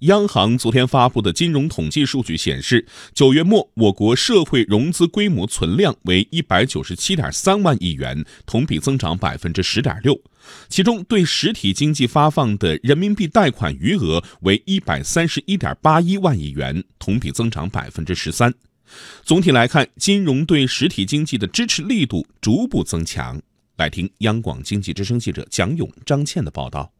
央行昨天发布的金融统计数据显示，九月末我国社会融资规模存量为一百九十七点三万亿元，同比增长百分之十点六。其中，对实体经济发放的人民币贷款余额为一百三十一点八一万亿元，同比增长百分之十三。总体来看，金融对实体经济的支持力度逐步增强。来听央广经济之声记者蒋勇、张倩的报道。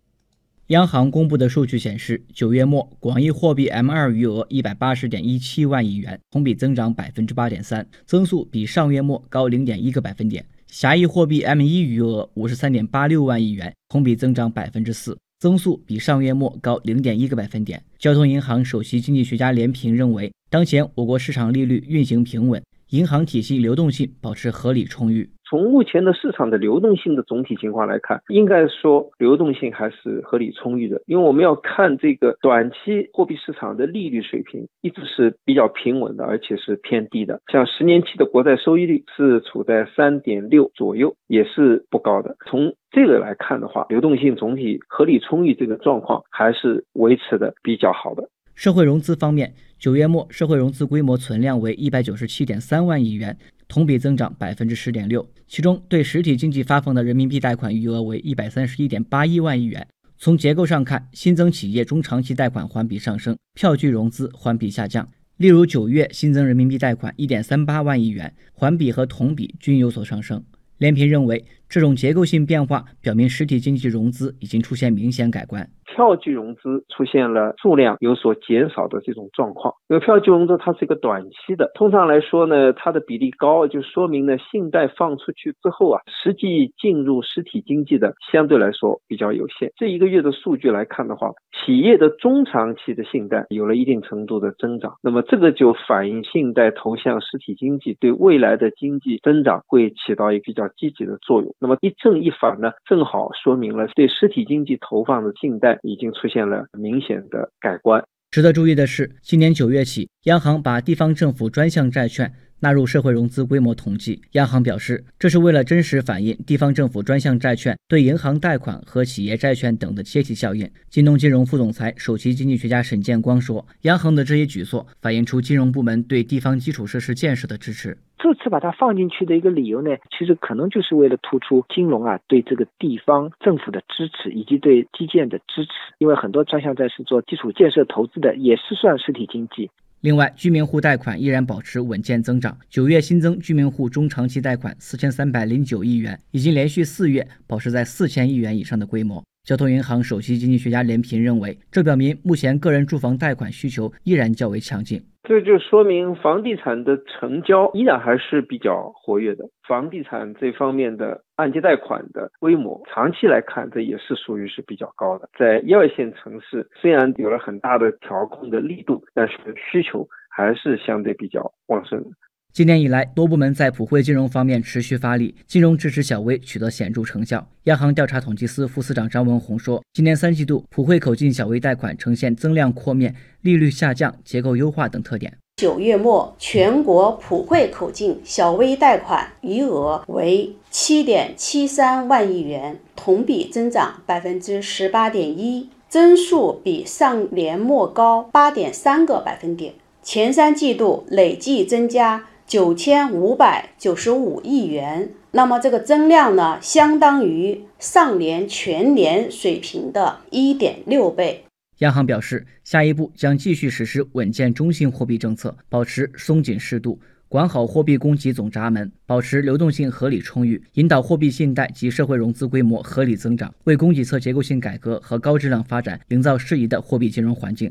央行公布的数据显示，九月末广义货币 M2 余额一百八十点一七万亿元，同比增长百分之八点三，增速比上月末高零点一个百分点。狭义货币 M1 余额五十三点八六万亿元，同比增长百分之四，增速比上月末高零点一个百分点。交通银行首席经济学家连平认为，当前我国市场利率运行平稳，银行体系流动性保持合理充裕。从目前的市场的流动性的总体情况来看，应该说流动性还是合理充裕的。因为我们要看这个短期货币市场的利率水平一直是比较平稳的，而且是偏低的。像十年期的国债收益率是处在三点六左右，也是不高的。从这个来看的话，流动性总体合理充裕这个状况还是维持的比较好的。社会融资方面，九月末社会融资规模存量为一百九十七点三万亿元。同比增长百分之十点六，其中对实体经济发放的人民币贷款余额为一百三十一点八一万亿元。从结构上看，新增企业中长期贷款环比上升，票据融资环比下降。例如，九月新增人民币贷款一点三八万亿元，环比和同比均有所上升。连平认为，这种结构性变化表明实体经济融资已经出现明显改观。票据融资出现了数量有所减少的这种状况，因为票据融资它是一个短期的，通常来说呢，它的比例高，就说明呢，信贷放出去之后啊，实际进入实体经济的相对来说比较有限。这一个月的数据来看的话，企业的中长期的信贷有了一定程度的增长，那么这个就反映信贷投向实体经济对未来的经济增长会起到一个比较积极的作用。那么一正一反呢，正好说明了对实体经济投放的信贷。已经出现了明显的改观。值得注意的是，今年九月起，央行把地方政府专项债券纳入社会融资规模统计。央行表示，这是为了真实反映地方政府专项债券对银行贷款和企业债券等的切体效应。京东金融副总裁、首席经济学家沈建光说：“央行的这一举措反映出金融部门对地方基础设施建设的支持。”这次把它放进去的一个理由呢，其实可能就是为了突出金融啊对这个地方政府的支持，以及对基建的支持。因为很多专项债是做基础建设投资的，也是算实体经济。另外，居民户贷款依然保持稳健增长，九月新增居民户中长期贷款四千三百零九亿元，已经连续四月保持在四千亿元以上的规模。交通银行首席经济学家连平认为，这表明目前个人住房贷款需求依然较为强劲。这就说明房地产的成交依然还是比较活跃的，房地产这方面的按揭贷款的规模，长期来看，这也是属于是比较高的。在一二线城市，虽然有了很大的调控的力度，但是需求还是相对比较旺盛的。今年以来，多部门在普惠金融方面持续发力，金融支持小微取得显著成效。央行调查统计司副司长张文宏说，今年三季度普惠口径小微贷款呈现增量扩面、利率下降、结构优化等特点。九月末，全国普惠口径小微贷款余额为七点七三万亿元，同比增长百分之十八点一，增速比上年末高八点三个百分点。前三季度累计增加。九千五百九十五亿元，那么这个增量呢，相当于上年全年水平的一点六倍。央行表示，下一步将继续实施稳健中性货币政策，保持松紧适度，管好货币供给总闸门，保持流动性合理充裕，引导货币信贷及社会融资规模合理增长，为供给侧结构性改革和高质量发展营造适宜的货币金融环境。